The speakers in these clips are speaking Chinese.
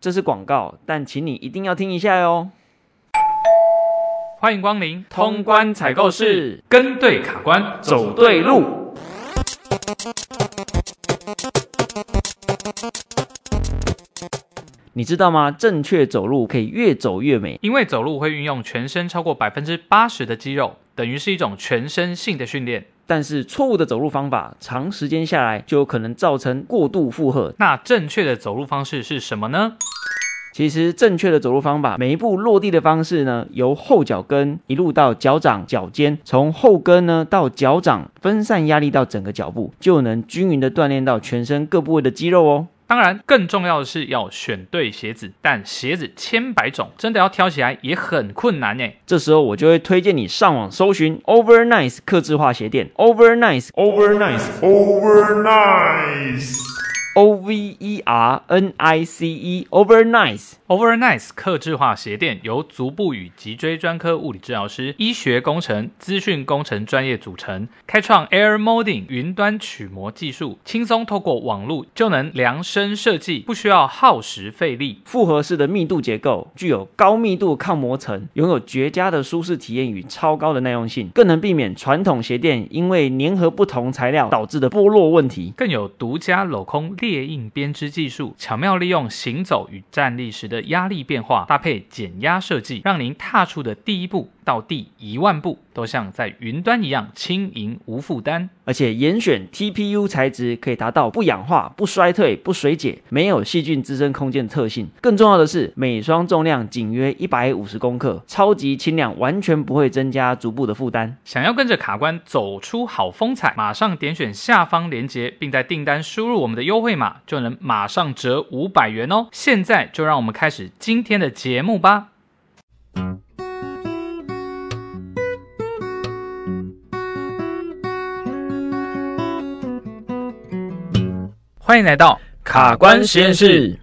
这是广告，但请你一定要听一下哟。欢迎光临通关采购室，跟对卡关，走对路。你知道吗？正确走路可以越走越美，因为走路会运用全身超过百分之八十的肌肉，等于是一种全身性的训练。但是错误的走路方法，长时间下来就有可能造成过度负荷。那正确的走路方式是什么呢？其实正确的走路方法，每一步落地的方式呢，由后脚跟一路到脚掌、脚尖，从后跟呢到脚掌，分散压力到整个脚部，就能均匀的锻炼到全身各部位的肌肉哦。当然，更重要的是要选对鞋子，但鞋子千百种，真的要挑起来也很困难呢。这时候我就会推荐你上网搜寻 Overnice 客制化鞋店，Overnice，Overnice，Overnice。O V E R N I C E，Overnice，Overnice 客制化鞋垫由足部与脊椎专科物理治疗师、医学工程、资讯工程专业组成，开创 Air Molding 云端曲膜技术，轻松透过网路就能量身设计，不需要耗时费力。复合式的密度结构，具有高密度抗磨层，拥有绝佳的舒适体验与超高的耐用性，更能避免传统鞋垫因为粘合不同材料导致的剥落问题，更有独家镂空列印编织技术，巧妙利用行走与站立时的压力变化，搭配减压设计，让您踏出的第一步到第一万步，都像在云端一样轻盈无负担。而且严选 TPU 材质，可以达到不氧化、不衰退、不水解、没有细菌滋生空间的特性。更重要的是，每双重量仅约一百五十公克，超级轻量，完全不会增加足部的负担。想要跟着卡关走出好风采，马上点选下方链接，并在订单输入我们的优惠码，就能马上折五百元哦！现在就让我们开始今天的节目吧。欢迎来到卡关实验室。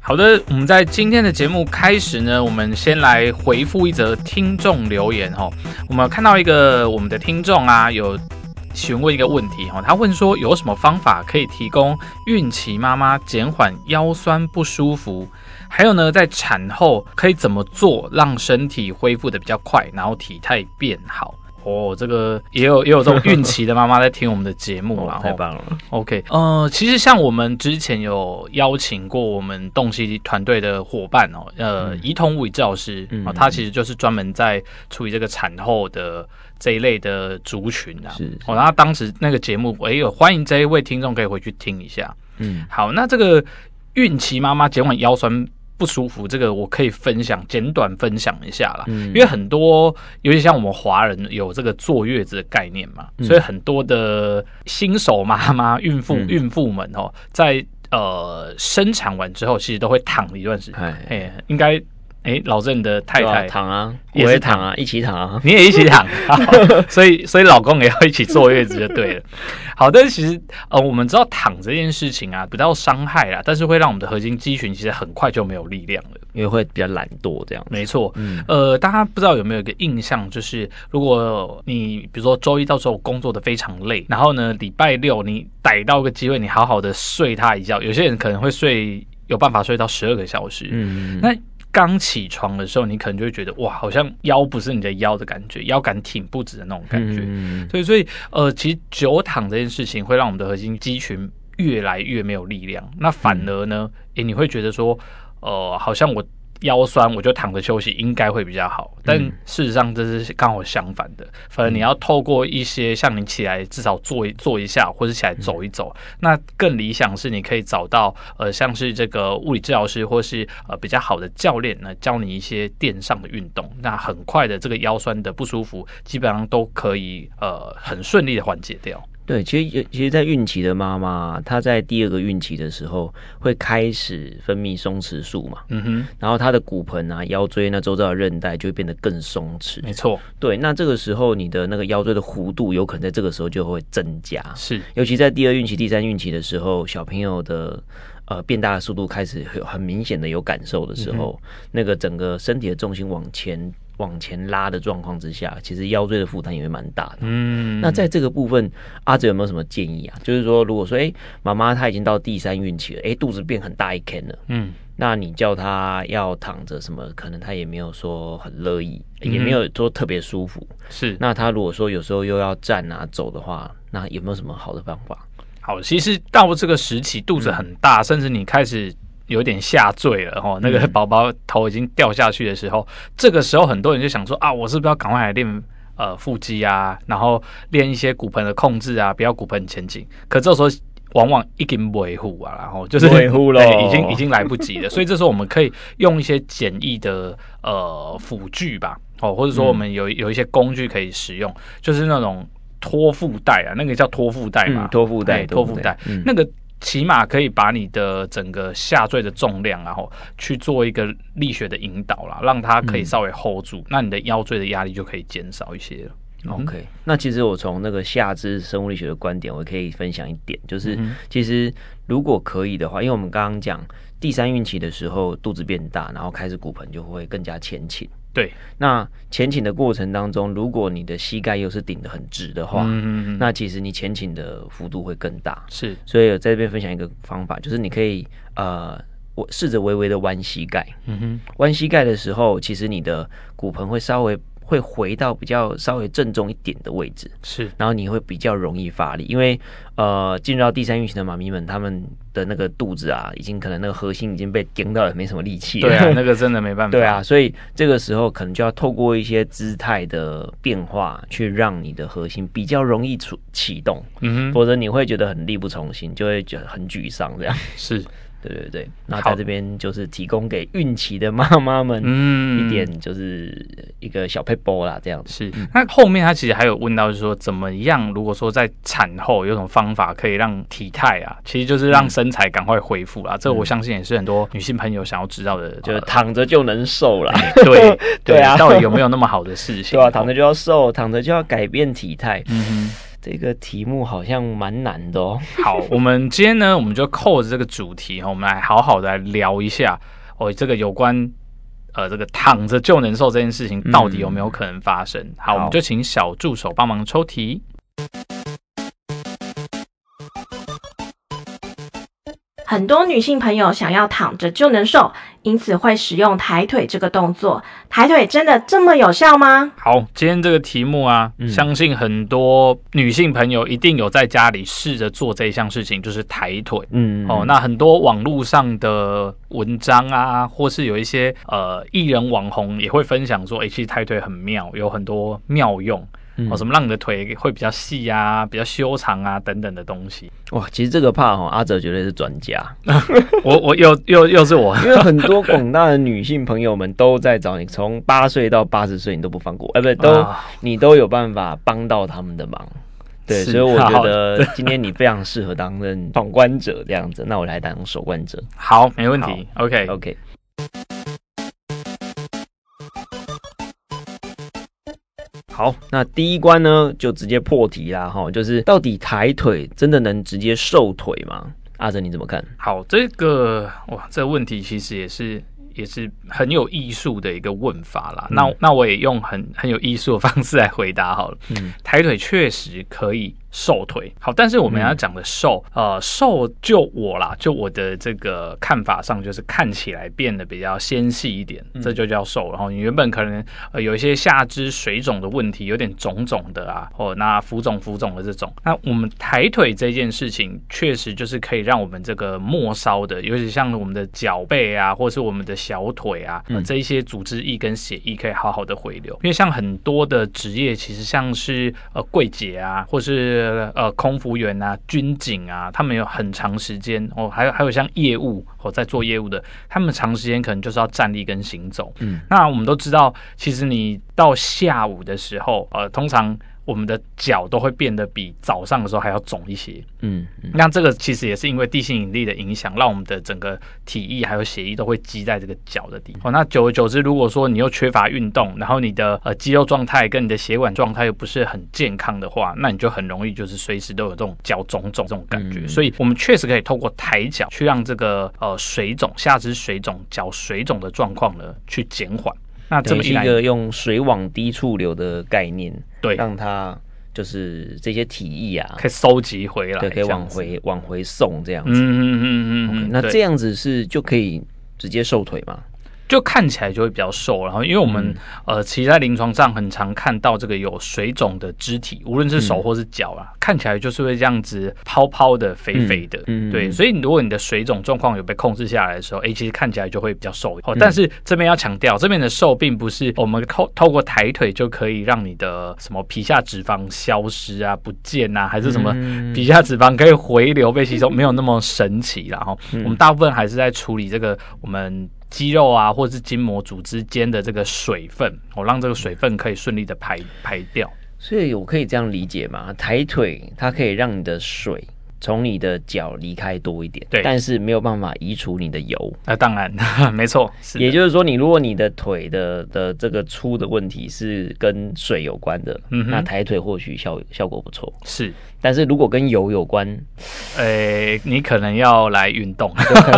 好的，我们在今天的节目开始呢，我们先来回复一则听众留言哦。我们看到一个我们的听众啊，有询问一个问题哈，他问说有什么方法可以提供孕期妈妈减缓腰酸不舒服？还有呢，在产后可以怎么做让身体恢复的比较快，然后体态变好？哦，这个也有也有这种孕期的妈妈在听我们的节目了，太棒了。OK，呃，其实像我们之前有邀请过我们洞悉团队的伙伴哦，呃，怡彤物理治疗师啊、嗯哦，他其实就是专门在处理这个产后的这一类的族群啊。是，哦，然后当时那个节目，我也有欢迎这一位听众可以回去听一下。嗯，好，那这个孕期妈妈减缓腰酸。不舒服，这个我可以分享，简短分享一下啦。嗯，因为很多，尤其像我们华人有这个坐月子的概念嘛，嗯，所以很多的新手妈妈、孕妇、嗯、孕妇们哦，在呃生产完之后，其实都会躺一段时间。哎，应该。哎，老郑的太太躺啊，也是躺啊，一起躺啊，你也一起躺，所以所以老公也要一起坐月子就对了。好但是，其实呃，我们知道躺这件事情啊，比较伤害啦，但是会让我们的核心肌群其实很快就没有力量了，因为会比较懒惰这样。没错，嗯，呃，大家不知道有没有一个印象，就是如果你比如说周一到周五工作的非常累，然后呢，礼拜六你逮到个机会，你好好的睡他一觉，有些人可能会睡有办法睡到十二个小时，嗯，那。刚起床的时候，你可能就会觉得哇，好像腰不是你的腰的感觉，腰杆挺不直的那种感觉。嗯、所以，所以呃，其实久躺这件事情会让我们的核心肌群越来越没有力量。那反而呢，诶、你会觉得说，呃，好像我。腰酸，我就躺着休息，应该会比较好。但事实上，这是刚好相反的。反正你要透过一些像你起来至少坐一坐一下，或者起来走一走。那更理想是你可以找到呃，像是这个物理治疗师，或是呃比较好的教练呢，教你一些垫上的运动。那很快的这个腰酸的不舒服，基本上都可以呃很顺利的缓解掉。对，其实其实，在孕期的妈妈，她在第二个孕期的时候，会开始分泌松弛素嘛，嗯哼，然后她的骨盆啊、腰椎那周遭的韧带就会变得更松弛，没错，对，那这个时候你的那个腰椎的弧度有可能在这个时候就会增加，是，尤其在第二孕期、第三孕期的时候，小朋友的呃变大的速度开始有很明显的有感受的时候，嗯、那个整个身体的重心往前。往前拉的状况之下，其实腰椎的负担也会蛮大的。嗯，那在这个部分，阿哲有没有什么建议啊？就是说，如果说，哎，妈妈她已经到第三孕期了，哎，肚子变很大一坑了，嗯，那你叫她要躺着什么，可能她也没有说很乐意，也没有说特别舒服。是，那她如果说有时候又要站啊走的话，那有没有什么好的方法？好，其实到这个时期，肚子很大，嗯、甚至你开始。有点下坠了哈，那个宝宝头已经掉下去的时候，嗯、这个时候很多人就想说啊，我是不是要赶快来练呃腹肌啊，然后练一些骨盆的控制啊，不要骨盆前倾。可这时候往往已经维护啊，然后就是维护了，已经已经来不及了。所以这时候我们可以用一些简易的呃辅具吧，哦，或者说我们有有一些工具可以使用，就是那种托腹带啊，那个叫托腹带嘛，托腹带，托腹带，那个。起码可以把你的整个下坠的重量，然后去做一个力学的引导啦，让它可以稍微 hold 住，嗯、那你的腰椎的压力就可以减少一些了。OK，那其实我从那个下肢生物力学的观点，我可以分享一点，就是其实如果可以的话，因为我们刚刚讲第三孕期的时候肚子变大，然后开始骨盆就会更加前倾。对，那前倾的过程当中，如果你的膝盖又是顶得很直的话，嗯嗯，那其实你前倾的幅度会更大。是，所以我在这边分享一个方法，就是你可以呃，我试着微微的弯膝盖。嗯哼，弯膝盖的时候，其实你的骨盆会稍微。会回到比较稍微正中一点的位置，是，然后你会比较容易发力，因为呃，进入到第三运行的妈咪们，他们的那个肚子啊，已经可能那个核心已经被顶到了，没什么力气了。对啊，那个真的没办法。对啊，所以这个时候可能就要透过一些姿态的变化，去让你的核心比较容易出启动。嗯哼，否则你会觉得很力不从心，就会觉得很沮丧这样。是。对对对，那在这边就是提供给孕期的妈妈们，嗯，一点就是一个小撇步啦，这样子。是，那后面他其实还有问到，就是说怎么样？如果说在产后有什么方法可以让体态啊，其实就是让身材赶快恢复啦。嗯、这我相信也是很多女性朋友想要知道的，嗯、就是躺着就能瘦啦。对 对啊，到底有没有那么好的事情？对啊，躺着就要瘦，躺着就要改变体态。嗯哼。这个题目好像蛮难的哦。好，我们今天呢，我们就扣着这个主题，我们来好好的来聊一下哦，这个有关呃这个躺着就能瘦这件事情到底有没有可能发生？好，我们就请小助手帮忙抽题。很多女性朋友想要躺着就能瘦，因此会使用抬腿这个动作。抬腿真的这么有效吗？好，今天这个题目啊，嗯、相信很多女性朋友一定有在家里试着做这一项事情，就是抬腿。嗯，哦，那很多网络上的文章啊，或是有一些呃艺人网红也会分享说，哎，其实抬腿很妙，有很多妙用。哦，什么让你的腿会比较细啊，比较修长啊，等等的东西。哇，其实这个怕哈，阿哲绝对是专家。我我又又又是我，因为很多广大的女性朋友们都在找你，从八岁到八十岁你都不放过，哎，不对，都、啊、你都有办法帮到他们的忙。对，所以我觉得今天你非常适合担任闯关者这样子，那我来当守关者。好，没问题。OK OK。好，那第一关呢，就直接破题啦，哈，就是到底抬腿真的能直接瘦腿吗？阿泽你怎么看？好，这个哇，这个问题其实也是也是很有艺术的一个问法啦。嗯、那那我也用很很有艺术的方式来回答好了。嗯，抬腿确实可以。瘦腿好，但是我们要讲的瘦，嗯、呃，瘦就我啦，就我的这个看法上，就是看起来变得比较纤细一点，嗯、这就叫瘦。然后你原本可能呃有一些下肢水肿的问题，有点肿肿的啊，哦那浮肿浮肿的这种，那我们抬腿这件事情，确实就是可以让我们这个末梢的，尤其像我们的脚背啊，或是我们的小腿啊，呃、这一些组织液跟血液可以好好的回流。因为像很多的职业，其实像是呃柜姐啊，或是呃，空服员啊，军警啊，他们有很长时间哦，还有还有像业务哦，在做业务的，他们长时间可能就是要站立跟行走。嗯，那我们都知道，其实你到下午的时候，呃，通常。我们的脚都会变得比早上的时候还要肿一些，嗯，嗯，那这个其实也是因为地心引力的影响，让我们的整个体液还有血液都会积在这个脚的地方。哦，那久而久之，如果说你又缺乏运动，然后你的呃肌肉状态跟你的血管状态又不是很健康的话，那你就很容易就是随时都有这种脚肿肿这种感觉。嗯，所以，我们确实可以透过抬脚去让这个呃水肿、下肢水肿、脚水肿的状况呢去减缓。那这么一个用水往低处流的概念，对，让它就是这些体液啊，可以收集回来，对，可以往回往回送这样子。嗯嗯嗯嗯嗯。那这样子是就可以直接瘦腿吗？就看起来就会比较瘦，然后因为我们、嗯、呃，其实在临床上很常看到这个有水肿的肢体，无论是手或是脚啊，嗯、看起来就是会这样子泡泡的、肥肥的，嗯，对。所以如果你的水肿状况有被控制下来的时候，哎、欸，其实看起来就会比较瘦。哦，但是这边要强调，这边的瘦并不是我们透透过抬腿就可以让你的什么皮下脂肪消失啊、不见啊，还是什么皮下脂肪可以回流被吸收，没有那么神奇。然后我们大部分还是在处理这个我们。肌肉啊，或者是筋膜组织间的这个水分，我让这个水分可以顺利的排排掉。所以我可以这样理解吗？抬腿它可以让你的水从你的脚离开多一点，对，但是没有办法移除你的油。那、啊、当然，没错。也就是说，你如果你的腿的的这个粗的问题是跟水有关的，嗯，那抬腿或许效效果不错。是。但是如果跟油有关，呃、欸，你可能要来运动，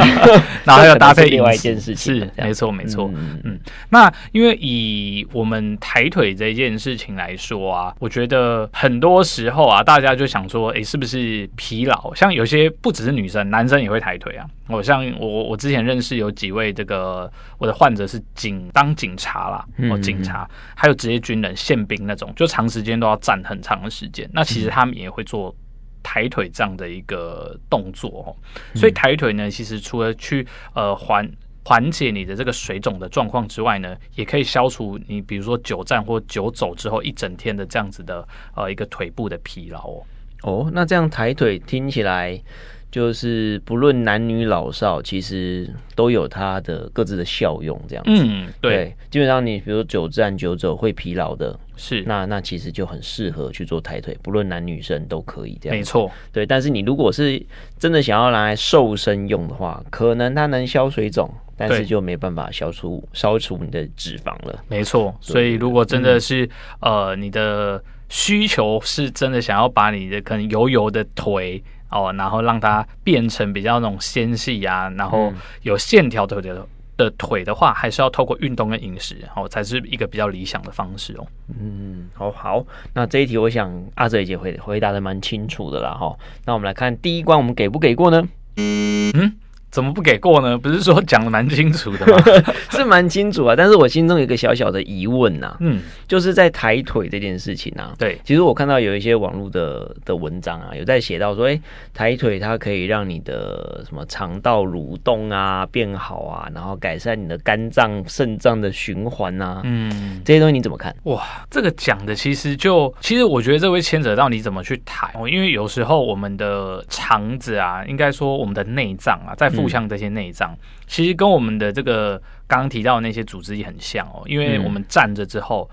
然后要搭配另外一件事情。是，没错，没错。嗯嗯。那因为以我们抬腿这件事情来说啊，我觉得很多时候啊，大家就想说，哎、欸，是不是疲劳？像有些不只是女生，男生也会抬腿啊。我像我我之前认识有几位这个我的患者是警当警察啦，哦，警察，还有职业军人、宪兵那种，就长时间都要站很长的时间。那其实他们也会。做抬腿这样的一个动作哦，所以抬腿呢，其实除了去呃缓缓解你的这个水肿的状况之外呢，也可以消除你比如说久站或久走之后一整天的这样子的呃一个腿部的疲劳哦。哦，那这样抬腿听起来。就是不论男女老少，其实都有它的各自的效用，这样子。嗯，对，对，基本上你比如久站久走会疲劳的，是那那其实就很适合去做抬腿，不论男女生都可以这样。没错，对。但是你如果是真的想要拿来瘦身用的话，可能它能消水肿，但是就没办法消除消除你的脂肪了。没错，所以如果真的是、嗯、呃你的需求是真的想要把你的可能油油的腿。哦，然后让它变成比较那种纤细呀，然后有线条的的的腿的话，还是要透过运动跟饮食，哦，才是一个比较理想的方式哦。嗯，好好，那这一题我想阿泽姐回回答的蛮清楚的啦，哈。那我们来看第一关，我们给不给过呢？嗯。怎么不给过呢？不是说讲的蛮清楚的吗？是蛮清楚啊，但是我心中有一个小小的疑问呐、啊，嗯，就是在抬腿这件事情啊，对，其实我看到有一些网络的的文章啊，有在写到说，哎、欸，抬腿它可以让你的什么肠道蠕动啊变好啊，然后改善你的肝脏、肾脏的循环啊，嗯，这些东西你怎么看？哇，这个讲的其实就，其实我觉得这会牵扯到你怎么去抬哦，因为有时候我们的肠子啊，应该说我们的内脏啊，在腹腔这些内脏，其实跟我们的这个刚刚提到的那些组织也很像哦。因为我们站着之后，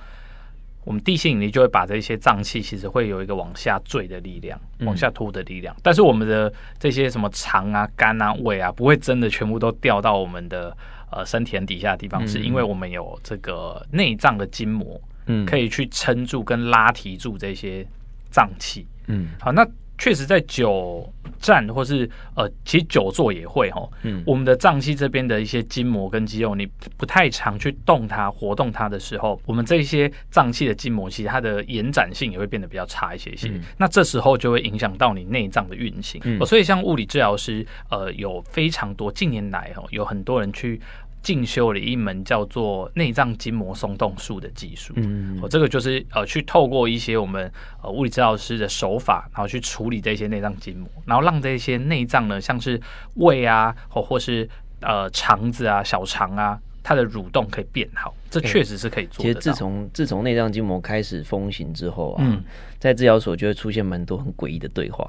我们地心引力就会把这些脏器其实会有一个往下坠的力量，往下拖的力量。但是我们的这些什么肠啊、肝啊、胃啊，不会真的全部都掉到我们的呃身体底下的地方，是因为我们有这个内脏的筋膜，嗯，可以去撑住跟拉提住这些脏器。嗯，好，那。确实，在久站或是呃，其实久坐也会哈。嗯，我们的脏器这边的一些筋膜跟肌肉，你不太常去动它、活动它的时候，我们这些脏器的筋膜，其实它的延展性也会变得比较差一些些。嗯、那这时候就会影响到你内脏的运行。嗯，所以像物理治疗师，呃，有非常多近年来哦，有很多人去。进修了一门叫做内脏筋膜松动术的技术，嗯，哦，这个就是呃，去透过一些我们呃物理治疗师的手法，然后去处理这些内脏筋膜，然后让这些内脏呢，像是胃啊，或或是呃肠子啊、小肠啊，它的蠕动可以变好，这确实是可以做的。其实自从自从内脏筋膜开始风行之后啊，嗯，在治疗所就会出现蛮多很诡异的对话。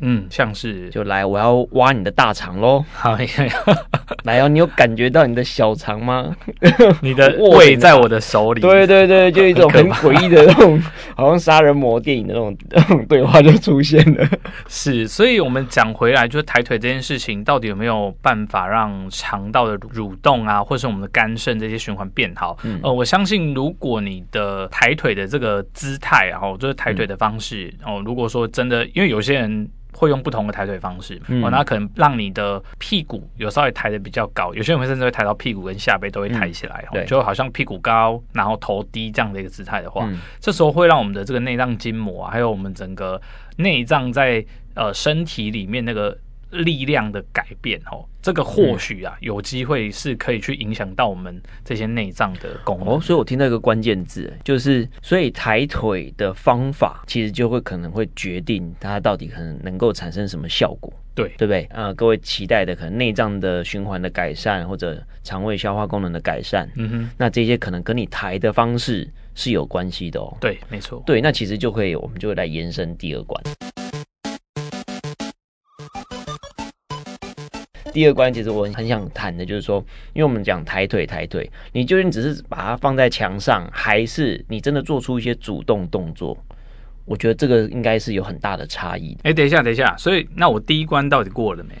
嗯，像是就来，我要挖你的大肠喽！好呀，来哦，你有感觉到你的小肠吗？你的 胃在我的手里。对对对，就一种很 诡异的那种，好像杀人魔电影的那种 那种对话就出现了。是，所以我们讲回来，就是抬腿这件事情，到底有没有办法让肠道的蠕动啊，或是我们的肝肾这些循环变好？嗯、呃，我相信，如果你的抬腿的这个姿态，然后就是抬腿的方式，哦、嗯呃，如果说真的，因为有些人。会用不同的抬腿方式，嗯、哦，那可能让你的屁股有稍微抬得比较高，有些人会甚至会抬到屁股跟下背都会抬起来，嗯、就好像屁股高，然后头低这样的一个姿态的话，嗯、这时候会让我们的这个内脏筋膜啊，还有我们整个内脏在呃身体里面那个。力量的改变哦，这个或许啊，有机会是可以去影响到我们这些内脏的功能。哦，所以我听到一个关键字，就是所以抬腿的方法，其实就会可能会决定它到底可能能够产生什么效果。对，对不对？呃，各位期待的可能内脏的循环的改善，或者肠胃消化功能的改善。嗯哼，那这些可能跟你抬的方式是有关系的哦。对，没错。对，那其实就可以，我们就会来延伸第二关。第二关其实我很想谈的，就是说，因为我们讲抬腿，抬腿，你究竟只是把它放在墙上，还是你真的做出一些主动动作？我觉得这个应该是有很大的差异。哎，等一下，等一下，所以那我第一关到底过了没？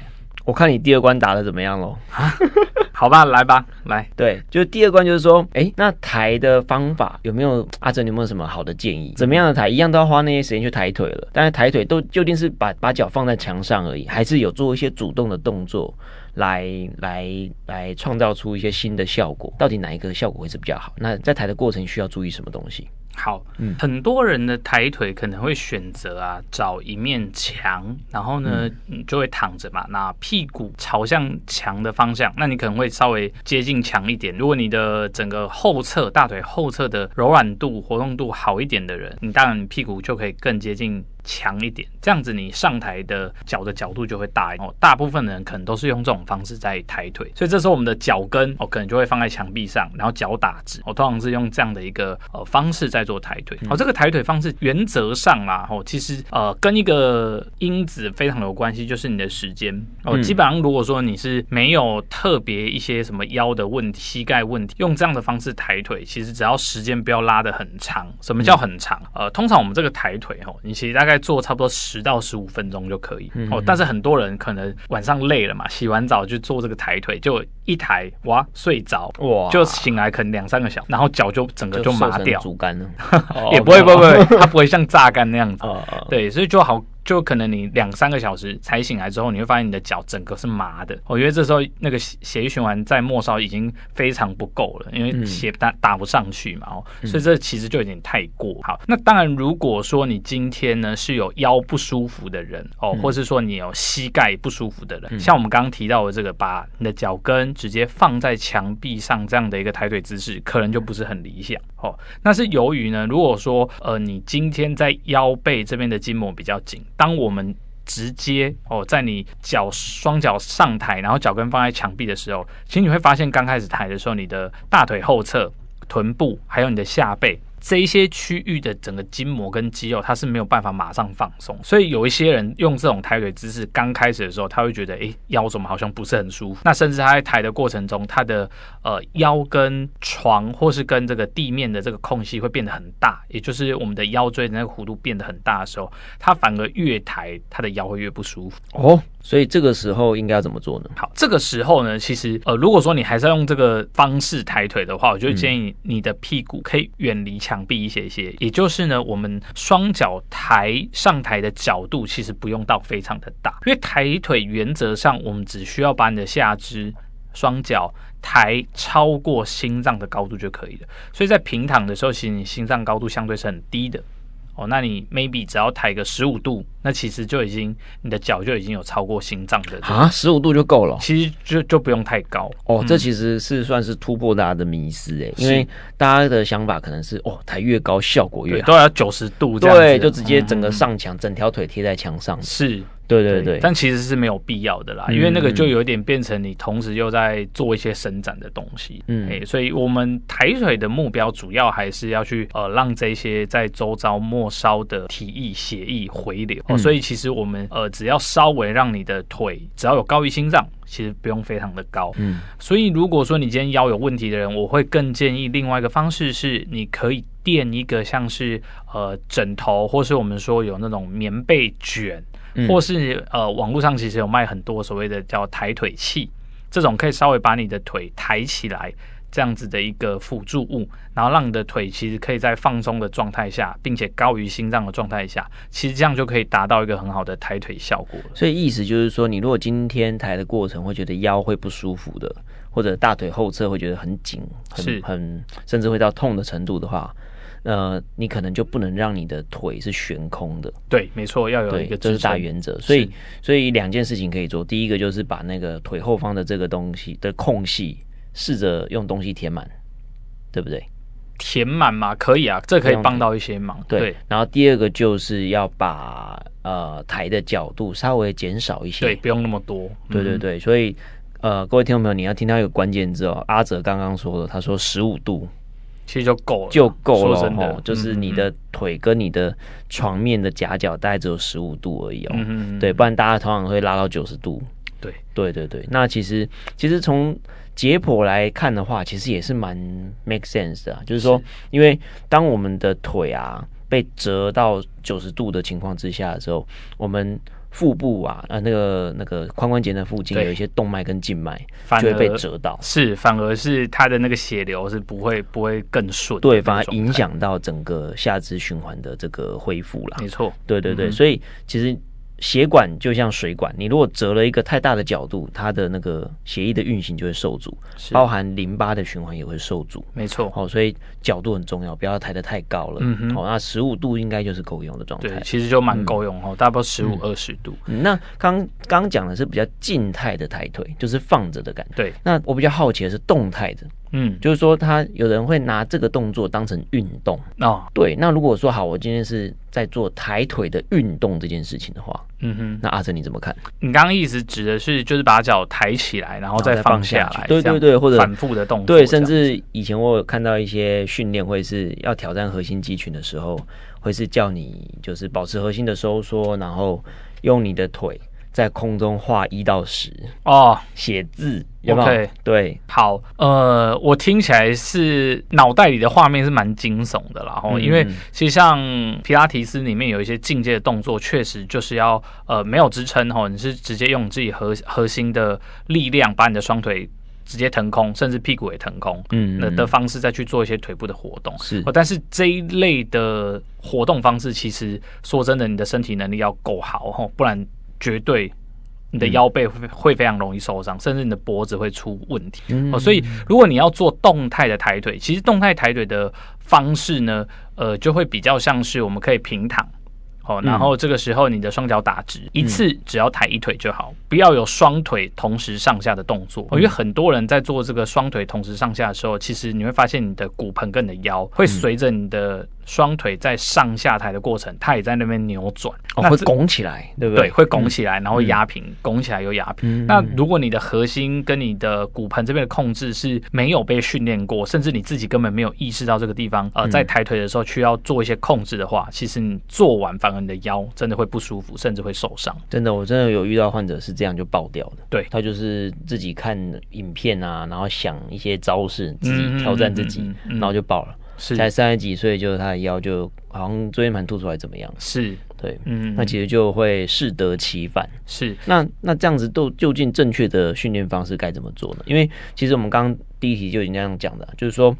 我看你第二关打得怎么样喽？好吧，来吧，来。对，就是第二关就是说，哎，那抬的方法有没有阿哲？你有没有什么好的建议？怎么样的抬，一样都要花那些时间去抬腿了。但是抬腿都究竟是把把脚放在墙上而已，还是有做一些主动的动作来来来创造出一些新的效果？到底哪一个效果会是比较好？那在抬的过程需要注意什么东西？好，嗯，很多人的抬腿可能会选择啊，找一面墙，然后呢，你就会躺着嘛，那屁股朝向墙的方向，那你可能会稍微接近墙一点。如果你的整个后侧大腿后侧的柔软度、活动度好一点的人，你当然你屁股就可以更接近强一点，这样子你上台的脚的角度就会大哦。大部分的人可能都是用这种方式在抬腿，所以这时候我们的脚跟哦，可能就会放在墙壁上，然后脚打直。我、哦、通常是用这样的一个呃方式在做抬腿。哦，这个抬腿方式原则上啦，哦，其实呃跟一个因子非常有关系，就是你的时间哦。基本上如果说你是没有特别一些什么腰的问题、膝盖问题，用这样的方式抬腿，其实只要时间不要拉的很长。什么叫很长？呃，通常我们这个抬腿哦，你其实大概。做差不多十到十五分钟就可以。哦，但是很多人可能晚上累了嘛，洗完澡就做这个抬腿，就一抬哇睡着哇，就醒来可能两三个小时，然后脚就整个就麻掉，竹竿了，也不会不会不会，它不会像榨干那样子，对，所以就好。就可能你两三个小时才醒来之后，你会发现你的脚整个是麻的。我觉得这时候那个血液循环在末梢已经非常不够了，因为血打打不上去嘛。哦，所以这其实就有点太过。好，那当然，如果说你今天呢是有腰不舒服的人哦，或是说你有膝盖不舒服的人，像我们刚刚提到的这个，把你的脚跟直接放在墙壁上这样的一个抬腿姿势，可能就不是很理想哦。那是由于呢，如果说呃你今天在腰背这边的筋膜比较紧。当我们直接哦，在你脚双脚上抬，然后脚跟放在墙壁的时候，其实你会发现，刚开始抬的时候，你的大腿后侧、臀部还有你的下背。这一些区域的整个筋膜跟肌肉，它是没有办法马上放松，所以有一些人用这种抬腿姿势，刚开始的时候，他会觉得，哎，腰怎么好像不是很舒服。那甚至他在抬的过程中，他的呃腰跟床或是跟这个地面的这个空隙会变得很大，也就是我们的腰椎的那个弧度变得很大的时候，他反而越抬，他的腰会越不舒服。哦，所以这个时候应该要怎么做呢？好，这个时候呢，其实呃，如果说你还是要用这个方式抬腿的话，我就建议你的屁股可以远离墙。壁一些些，也就是呢，我们双脚抬上抬的角度其实不用到非常的大，因为抬腿原则上我们只需要把你的下肢双脚抬超过心脏的高度就可以了。所以在平躺的时候，其实你心脏高度相对是很低的。哦，那你 maybe 只要抬个十五度，那其实就已经你的脚就已经有超过心脏的啊，十五度就够了，其实就就不用太高。哦，这其实是算是突破大家的迷思哎，因为大家的想法可能是哦，抬越高效果越好，都要九十度这样子，对，就直接整个上墙，整条腿贴在墙上，是。对对对，对，但其实是没有必要的啦，因为那个就有点变成你同时又在做一些伸展的东西，嗯，哎，所以我们抬腿的目标主要还是要去呃让这些在周遭末梢的体液血液回流，哦，所以其实我们呃只要稍微让你的腿只要有高于心脏，其实不用非常的高，嗯，所以如果说你今天腰有问题的人，我会更建议另外一个方式是，你可以垫一个像是呃枕头，或是我们说有那种棉被卷。或是呃，网络上其实有卖很多所谓的叫抬腿器，这种可以稍微把你的腿抬起来，这样子的一个辅助物，然后让你的腿其实可以在放松的状态下，并且高于心脏的状态下，其实这样就可以达到一个很好的抬腿效果。所以意思就是说，你如果今天抬的过程会觉得腰会不舒服的，或者大腿后侧会觉得很紧、很很甚至会到痛的程度的话。呃，你可能就不能让你的腿是悬空的。对，没错，要有一个，这是大原则。所以，所以两件事情可以做。第一个就是把那个腿后方的这个东西的空隙，试着用东西填满，对不对？填满嘛？可以啊，这可以帮到一些忙。对。对，然后第二个就是要把呃抬的角度稍微减少一些。对，不用那么多。对对对，所以呃，各位听众朋友，你要听到一个关键字哦。阿哲刚刚说的，他说十五度。其实就够了，就够了哦。就是你的腿跟你的床面的夹角大概只有十五度而已哦。嗯对，不然大家通常会拉到九十度。对，对对对。那其实其实从解剖来看的话，其实也是蛮 make sense 的啊。就是说，因为当我们的腿啊被折到九十度的情况之下的时候，我们。腹部啊，呃，那个那个髋关节的附近有一些动脉跟静脉，就会被折到。是，反而是它的那个血流是不会不会更顺。对，反而影响到整个下肢循环的这个恢复了。没错，对对对，嗯、所以其实。血管就像水管，你如果折了一个太大的角度，它的那个血液的运行就会受阻，包含淋巴的循环也会受阻。没错，好，所以角度很重要，不要抬得太高了。嗯哼，好，那十五度应该就是够用的状态。对，其实就蛮够用哦，大概十五二十度。嗯，那刚刚讲的是比较静态的抬腿，就是放着的感觉。对，那我比较好奇的是动态的。嗯，就是说，他有人会拿这个动作当成运动哦。对，那如果说好，我今天是在做抬腿的运动这件事情的话，嗯哼，那阿泽你怎么看？你刚刚意思指的是就是把脚抬起来，然后再放下来，对对对，或者反复的动作。对，甚至以前我有看到一些训练会是要挑战核心肌群的时候，会是叫你就是保持核心的收缩，然后用你的腿。在空中画一到十哦，写字有没有？Okay, 对，好，呃，我听起来是脑袋里的画面是蛮惊悚的啦，嗯、因为其实像皮拉提斯里面有一些境界的动作，确实就是要呃没有支撑吼，你是直接用自己核核心的力量把你的双腿直接腾空，甚至屁股也腾空，嗯，的的方式再去做一些腿部的活动。是，但是这一类的活动方式，其实说真的，你的身体能力要够好吼，不然。绝对，你的腰背会会非常容易受伤，甚至你的脖子会出问题。哦，所以如果你要做动态的抬腿，其实动态抬腿的方式呢，呃，就会比较像是我们可以平躺。哦，然后这个时候你的双脚打直，嗯、一次只要抬一腿就好，不要有双腿同时上下的动作。嗯、因为很多人在做这个双腿同时上下的时候，其实你会发现你的骨盆跟你的腰会随着你的双腿在上下抬的过程，它也在那边扭转，哦、会拱起来，对不对？对，会拱起来，然后压平，嗯、拱起来又压平。嗯、那如果你的核心跟你的骨盆这边的控制是没有被训练过，甚至你自己根本没有意识到这个地方，呃，在抬腿的时候需要做一些控制的话，其实你做完反而你的腰真的会不舒服，甚至会受伤。真的，我真的有遇到患者是这样就爆掉了。对，他就是自己看影片啊，然后想一些招式，自己挑战自己，嗯嗯嗯嗯、然后就爆了。是才三十几岁，就他的腰就好像椎间盘突出来怎么样？是对，嗯，那其实就会适得其反。是，那那这样子都究竟正确的训练方式该怎么做呢？因为其实我们刚刚第一题就已经这样讲的，就是说。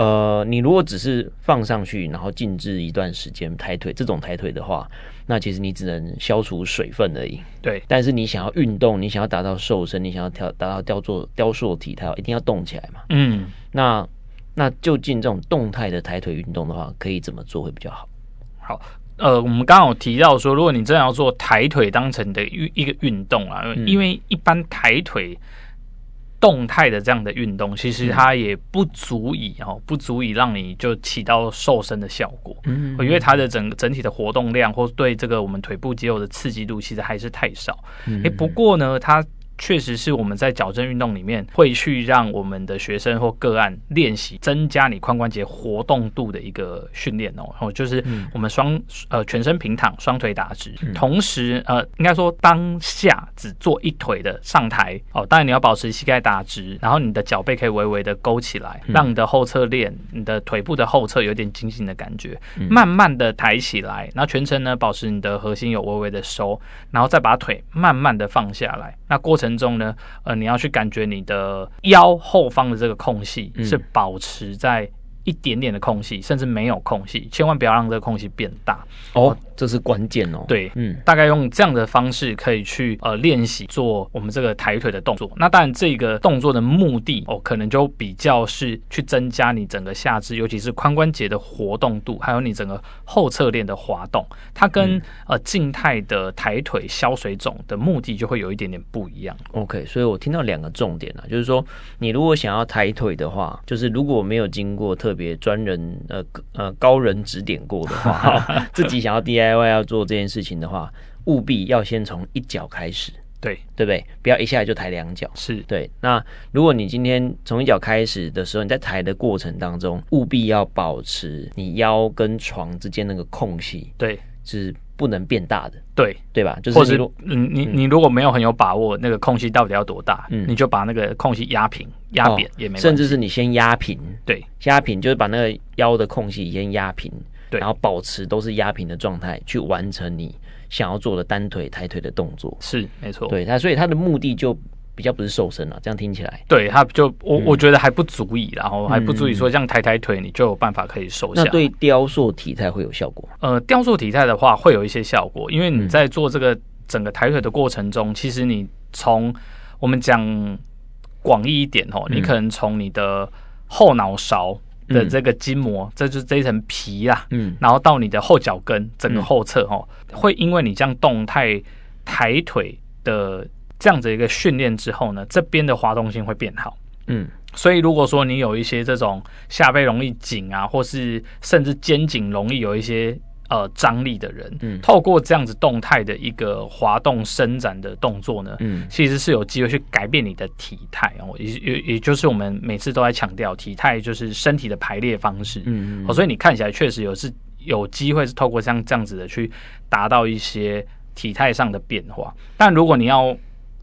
呃，你如果只是放上去，然后静置一段时间抬腿，这种抬腿的话，那其实你只能消除水分而已。对。但是你想要运动，你想要达到瘦身，你想要调达到雕塑雕塑体态，一定要动起来嘛。嗯。那那究竟这种动态的抬腿运动的话，可以怎么做会比较好？好，呃，我们刚刚有提到说，如果你真的要做抬腿当成的一一个运动啊，因为一般抬腿。动态的这样的运动，其实它也不足以哦，不足以让你就起到瘦身的效果。嗯，因为它的整整体的活动量或对这个我们腿部肌肉的刺激度，其实还是太少。嗯，诶，不过呢，它。确实是我们在矫正运动里面会去让我们的学生或个案练习增加你髋关节活动度的一个训练哦，然后就是我们双呃全身平躺，双腿打直，同时呃应该说当下只做一腿的上抬哦，当然你要保持膝盖打直，然后你的脚背可以微微的勾起来，让你的后侧链、你的腿部的后侧有点紧紧的感觉，慢慢的抬起来，然后全程呢保持你的核心有微微的收，然后再把腿慢慢的放下来，那过程。程中呢，呃，你要去感觉你的腰后方的这个空隙是保持在一点点的空隙，甚至没有空隙，千万不要让这个空隙变大哦。这是关键哦。对，嗯，大概用这样的方式可以去呃练习做我们这个抬腿的动作。那当然，这个动作的目的哦，可能就比较是去增加你整个下肢，尤其是髋关节的活动度，还有你整个后侧链的滑动。它跟、嗯、呃静态的抬腿消水肿的目的就会有一点点不一样。OK，所以我听到两个重点啊，就是说你如果想要抬腿的话，就是如果没有经过特别专人呃呃高人指点过的话，自己想要 DI。另外要做这件事情的话，务必要先从一脚开始，对。对不对？不要一下就抬两脚，是。对。那如果你今天从一脚开始的时候，你在抬的过程当中，务必要保持你腰跟床之间那个空隙，对，是不能变大的，对。对吧？就是你嗯，你你如果没有很有把握，那个空隙到底要多大，嗯，你就把那个空隙压平、压扁也没甚至是你先压平，对，压平就是把那个腰的空隙先压平。对，然后保持都是压平的状态，去完成你想要做的单腿抬腿的动作，是没错。对它，所以它的目的就比较不是瘦身了。这样听起来，对它就我、嗯、我觉得还不足以，然后还不足以说这样抬抬腿你就有办法可以瘦下。那对雕塑体态会有效果？呃，雕塑体态的话会有一些效果，因为你在做这个整个抬腿的过程中，嗯、其实你从我们讲广义一点哦，你可能从你的后脑勺。的这个筋膜，嗯、这就是这一层皮啦，嗯，然后到你的后脚跟，整个后侧哦，嗯、会因为你这样动态抬腿的这样子一个训练之后呢，这边的滑动性会变好，嗯，所以如果说你有一些这种下背容易紧啊，或是甚至肩颈容易有一些。呃，张力的人，嗯，透过这样子动态的一个滑动伸展的动作呢，嗯，其实是有机会去改变你的体态哦，也也也就是我们每次都在强调，体态就是身体的排列方式，嗯嗯，哦，所以你看起来确实有是有机会是透过像这样子的去达到一些体态上的变化，但如果你要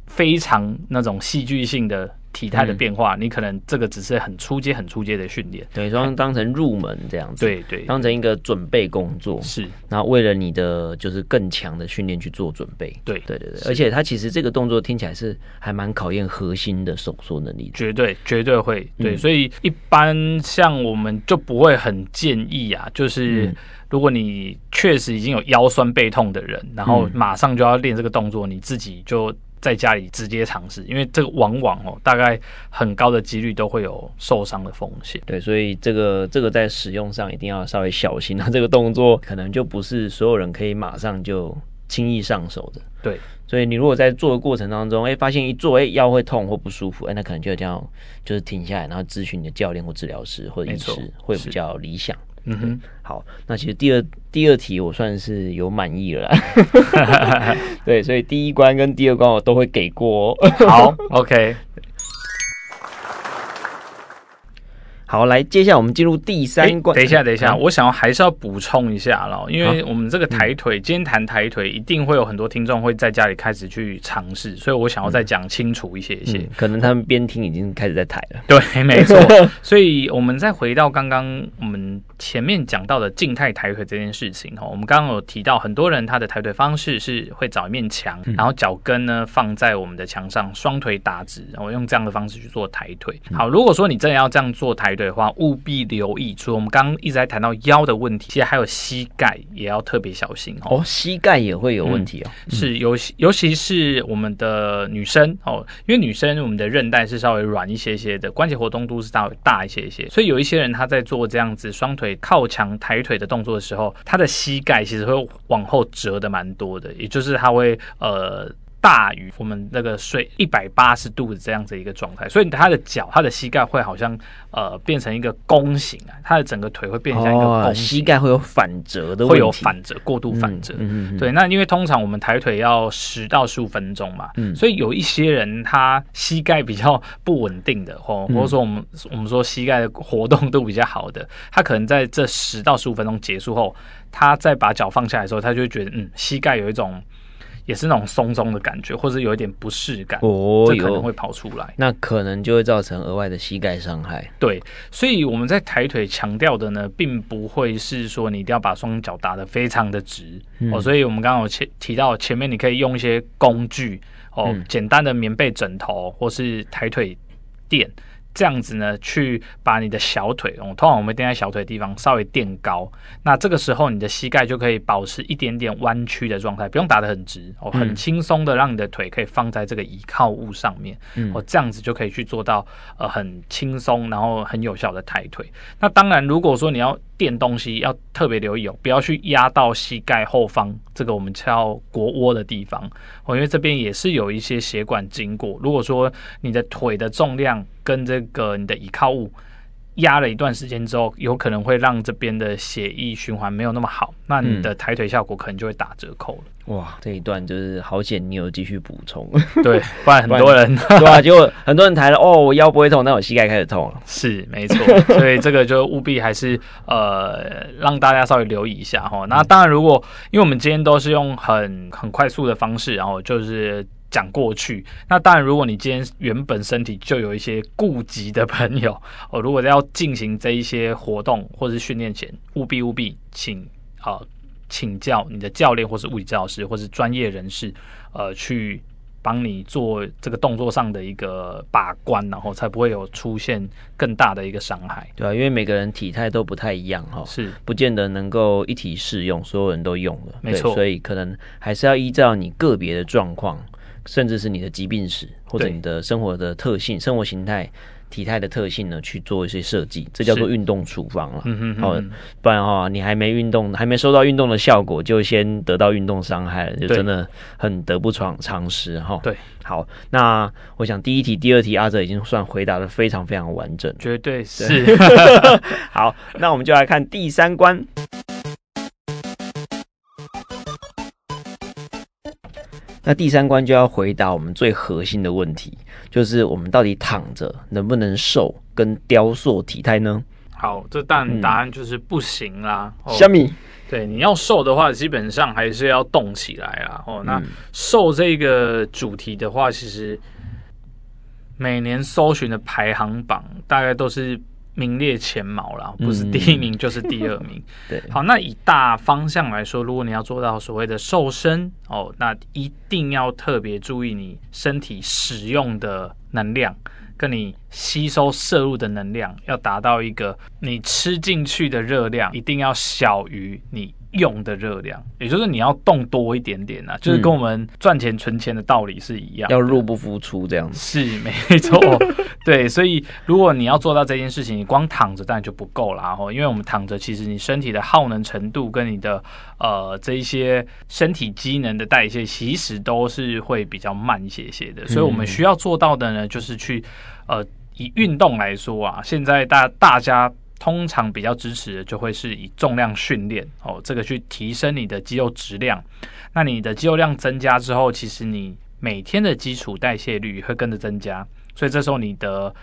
非常那种戏剧性的。体态的变化，嗯，你可能这个只是很初阶、很初阶的训练，等于说当成入门这样子，对对，当成一个准备工作是，然后为了你的就是更强的训练去做准备，对对对对，而且它其实这个动作听起来是还蛮考验核心的手缩能力的，绝对绝对会，对，嗯，所以一般像我们就不会很建议啊，就是如果你确实已经有腰酸背痛的人，然后马上就要练这个动作，你自己就。在家里直接尝试，因为这个往往哦，大概很高的几率都会有受伤的风险。对，所以这个这个在使用上一定要稍微小心啊。这个动作可能就不是所有人可以马上就轻易上手的。对，所以你如果在做的过程当中，哎，发现一做，哎，腰会痛或不舒服，哎，那可能就这样，就是停下来，然后咨询你的教练或治疗师或者医师，会比较理想。嗯哼，好，那其实第二第二题我算是有满意了啦，对，所以第一关跟第二关我都会给过哦。好，OK。好，来，接下来我们进入第三关。等一下，等一下，我想要还是要补充一下了，因为我们这个抬腿，今天谈抬腿，一定会有很多听众会在家里开始去尝试，所以我想要再讲清楚一些一些。可能他们边听已经开始在抬了。对，没错。所以我们再回到刚刚我们前面讲到的静态抬腿这件事情哈，我们刚刚有提到，很多人他的抬腿方式是会找一面墙，然后脚跟呢放在我们的墙上，双腿打直，然后用这样的方式去做抬腿。好，如果说你真的要这样做抬。对的话，务必留意。除了我们刚刚一直在谈到腰的问题，其实还有膝盖也要特别小心哦。膝盖也会有问题哦。是尤其尤其是我们的女生哦，因为女生我们的韧带是稍微软一些些的，关节活动度是稍微大一些些，所以有一些人他在做这样子双腿靠墙抬腿的动作的时候，他的膝盖其实会往后折的蛮多的，也就是他会呃。大于我们那个睡一百八十度的这样子一个状态，所以他的脚、他的膝盖会好像呃变成一个弓形啊，他的整个腿会变成一个弓膝盖会有反折的会有反折，过度反折。嗯嗯、对，那因为通常我们抬腿要十到十五分钟嘛，嗯、所以有一些人他膝盖比较不稳定的，或或者说我们、嗯、我们说膝盖的活动度比较好的，他可能在这十到十五分钟结束后，他再把脚放下来的时候，他就会觉得嗯，膝盖有一种。也是那种松松的感觉，或者有一点不适感，哦，这可能会跑出来，那可能就会造成额外的膝盖伤害。对，所以我们在抬腿强调的呢，并不会是说你一定要把双脚打得非常的直、嗯、哦，所以我们刚刚有前提到前面，你可以用一些工具哦，嗯、简单的棉被、枕头或是抬腿垫。这样子呢，去把你的小腿，哦，通常我们垫在小腿的地方稍微垫高，那这个时候你的膝盖就可以保持一点点弯曲的状态，不用打得很直哦，很轻松的让你的腿可以放在这个倚靠物上面，嗯，哦，这样子就可以去做到呃很轻松，然后很有效的抬腿。那当然，如果说你要垫东西，要特别留意哦，不要去压到膝盖后方这个我们叫腘窝的地方哦，因为这边也是有一些血管经过。如果说你的腿的重量跟这个你的倚靠物压了一段时间之后，有可能会让这边的血液循环没有那么好，那你的抬腿效果可能就会打折扣了。嗯、哇，这一段就是好险，你有继续补充。对，不然很多人 对啊，结果很多人抬了，哦，我腰不会痛，但我膝盖开始痛了。是，没错。所以这个就务必还是呃，让大家稍微留意一下哈。那当然，如果因为我们今天都是用很很快速的方式，然后就是。讲过去，那当然，如果你今天原本身体就有一些顾及的朋友 哦，如果要进行这一些活动或者是训练前，务必务必请啊、呃、请教你的教练或是物理治疗师或是专业人士，呃，去帮你做这个动作上的一个把关，然后才不会有出现更大的一个伤害。对啊，因为每个人体态都不太一样哈，是不见得能够一体适用，所有人都用了，没错。所以可能还是要依照你个别的状况。甚至是你的疾病史，或者你的生活的特性、生活形态、体态的特性呢，去做一些设计，这叫做运动处方了。嗯嗯，好，不然的话，你还没运动，还没收到运动的效果，就先得到运动伤害了，就真的很得不偿失哈。对，好，那我想第一题、第二题阿哲已经算回答的非常非常完整，绝对是。好，那我们就来看第三关。那第三关就要回答我们最核心的问题，就是我们到底躺着能不能瘦跟雕塑体态呢？好，这当然答案就是不行啦。虾米？对，你要瘦的话，基本上还是要动起来啦。哦，那瘦这个主题的话，其实每年搜寻的排行榜大概都是。名列前茅啦，不是第一名就是第二名。嗯、对，好，那以大方向来说，如果你要做到所谓的瘦身哦，那一定要特别注意你身体使用的能量，跟你吸收摄入的能量，要达到一个你吃进去的热量一定要小于你用的热量，也就是你要动多一点点啊，就是跟我们赚钱存钱的道理是一样，要入不敷出这样子。是没错，对，所以如果你要做到这件事情，你光躺着当然就不够啦。哈，因为我们躺着，其实你身体的耗能程度跟你的呃这一些身体机能的代谢，其实都是会比较慢一些些的。所以我们需要做到的呢，就是去呃以运动来说啊，现在大大家。通常比较支持的就会是以重量训练哦，这个去提升你的肌肉质量。那你的肌肉量增加之后，其实你每天的基础代谢率会跟着增加，所以这时候你的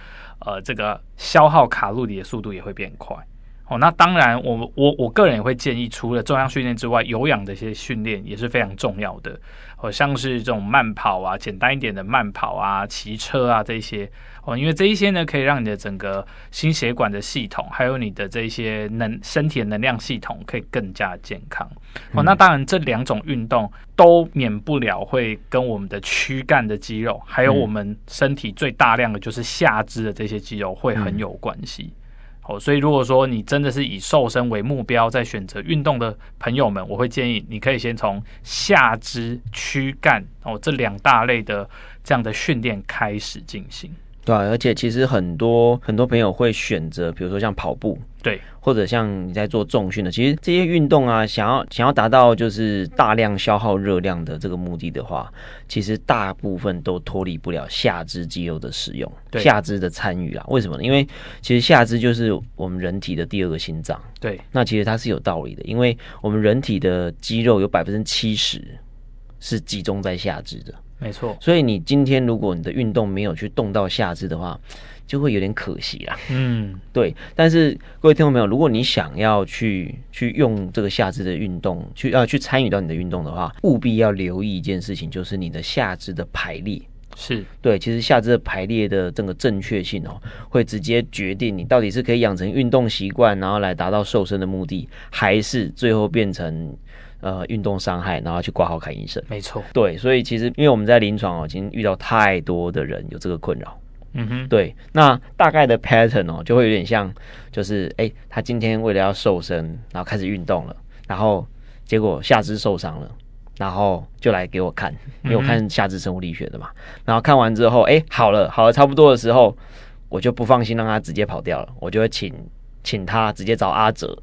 呃这个消耗卡路里的速度也会变快哦。那当然我，我我我个人也会建议，除了重量训练之外，有氧的一些训练也是非常重要的。哦，像是这种慢跑啊，简单一点的慢跑啊，骑车啊这些。哦，因为这一些呢，可以让你的整个心血管的系统，还有你的这一些能身体的能量系统，可以更加健康。哦，那当然这两种运动都免不了会跟我们的躯干的肌肉，还有我们身体最大量的就是下肢的这些肌肉会很有关系。哦，所以如果说你真的是以瘦身为目标在选择运动的朋友们，我会建议你可以先从下肢、躯干哦这两大类的这样的训练开始进行。对啊，而且其实很多很多朋友会选择，比如说像跑步，对，或者像你在做重训的，其实这些运动啊，想要想要达到就是大量消耗热量的这个目的的话，其实大部分都脱离不了下肢肌肉的使用，对，下肢的参与啊。为什么呢？因为其实下肢就是我们人体的第二个心脏，对。那其实它是有道理的，因为我们人体的肌肉有百分之七十是集中在下肢的。没错。所以你今天如果你的运动没有去动到下肢的话，就会有点可惜啦。嗯，对。但是各位听众朋友，如果你想要去去用这个下肢的运动，去要、呃、去参与到你的运动的话，务必要留意一件事情，就是你的下肢的排列。是对，其实下肢的排列的这个正确性哦，会直接决定你到底是可以养成运动习惯，然后来达到瘦身的目的，还是最后变成呃运动伤害，然后去挂号看医生。没错，对，所以其实因为我们在临床哦，已经遇到太多的人有这个困扰。嗯哼，对，那大概的 pattern 哦，就会有点像，就是哎，他今天为了要瘦身，然后开始运动了，然后结果下肢受伤了。然后就来给我看，因为我看下肢生物力学的嘛。嗯、然后看完之后，哎，好了，好了，差不多的时候，我就不放心让他直接跑掉了，我就会请请他直接找阿哲。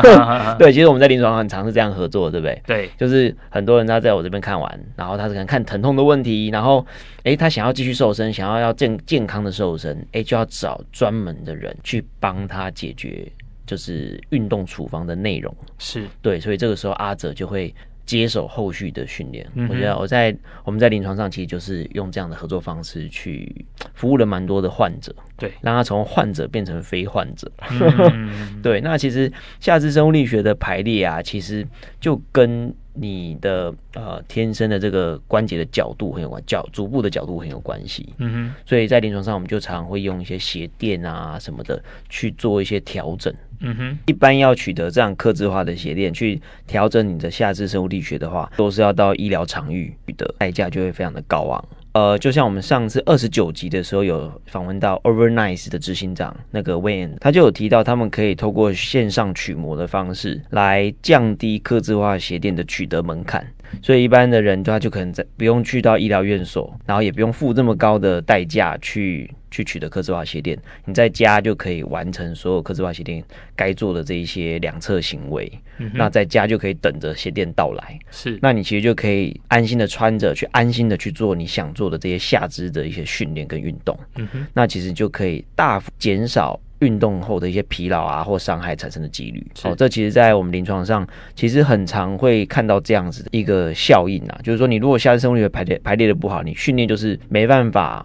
对，其实我们在临床很常是这样合作，对不对？对，就是很多人他在我这边看完，然后他是可能看疼痛的问题，然后哎，他想要继续瘦身，想要要健健康的瘦身，哎，就要找专门的人去帮他解决，就是运动处方的内容。是对，所以这个时候阿哲就会。接手后续的训练，嗯、我觉得我在我们在临床上其实就是用这样的合作方式去服务了蛮多的患者，对，让他从患者变成非患者。嗯、对，那其实下肢生物力学的排列啊，其实就跟你的呃天生的这个关节的角度很有关，脚足部的角度很有关系。嗯哼，所以在临床上我们就常常会用一些鞋垫啊什么的去做一些调整。嗯哼，一般要取得这样克制化的鞋垫去调整你的下肢生物力学的话，都是要到医疗场域的代价就会非常的高昂。呃，就像我们上次二十九集的时候有访问到 Overnice 的执行长那个 Wayne，他就有提到他们可以透过线上取模的方式来降低客制化鞋垫的取得门槛。所以一般的人，他就可能在不用去到医疗院所，然后也不用付这么高的代价去去取得客制化鞋垫，你在家就可以完成所有客制化鞋垫该做的这一些两侧行为。嗯、那在家就可以等着鞋垫到来，是，那你其实就可以安心的穿着去安心的去做你想做的这些下肢的一些训练跟运动。嗯哼，那其实就可以大幅减少。运动后的一些疲劳啊，或伤害产生的几率，哦，这其实，在我们临床上，其实很常会看到这样子的一个效应啊，就是说，你如果下肢生物力学排列排列的不好，你训练就是没办法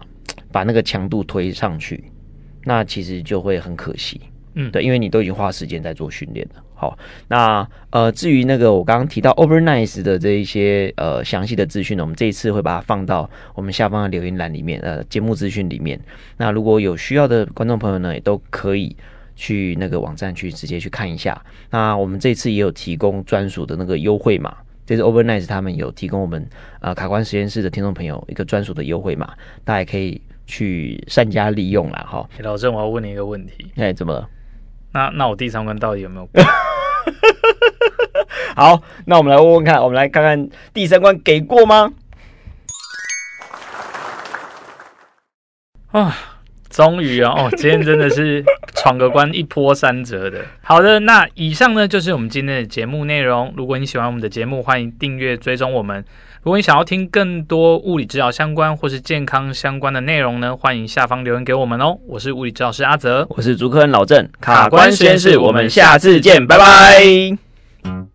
把那个强度推上去，那其实就会很可惜。嗯，对，因为你都已经花时间在做训练了。好，那呃，至于那个我刚刚提到 Overnice 的这一些呃详细的资讯呢，我们这一次会把它放到我们下方的留言栏里面，呃，节目资讯里面。那如果有需要的观众朋友呢，也都可以去那个网站去直接去看一下。那我们这次也有提供专属的那个优惠码，这是 Overnice 他们有提供我们呃卡关实验室的听众朋友一个专属的优惠码，大家也可以去善加利用了。哈。老郑，我要问你一个问题，哎，怎么了？那那我第三关到底有没有？好，那我们来问问看，我们来看看第三关给过吗？啊，终于啊，哦，今天真的是 闯个关一波三折的。好的，那以上呢就是我们今天的节目内容。如果你喜欢我们的节目，欢迎订阅追踪我们。如果你想要听更多物理治疗相关或是健康相关的内容呢，欢迎下方留言给我们哦。我是物理治疗师阿泽，我是主科人老郑，卡关实验室，我们下次见，拜拜。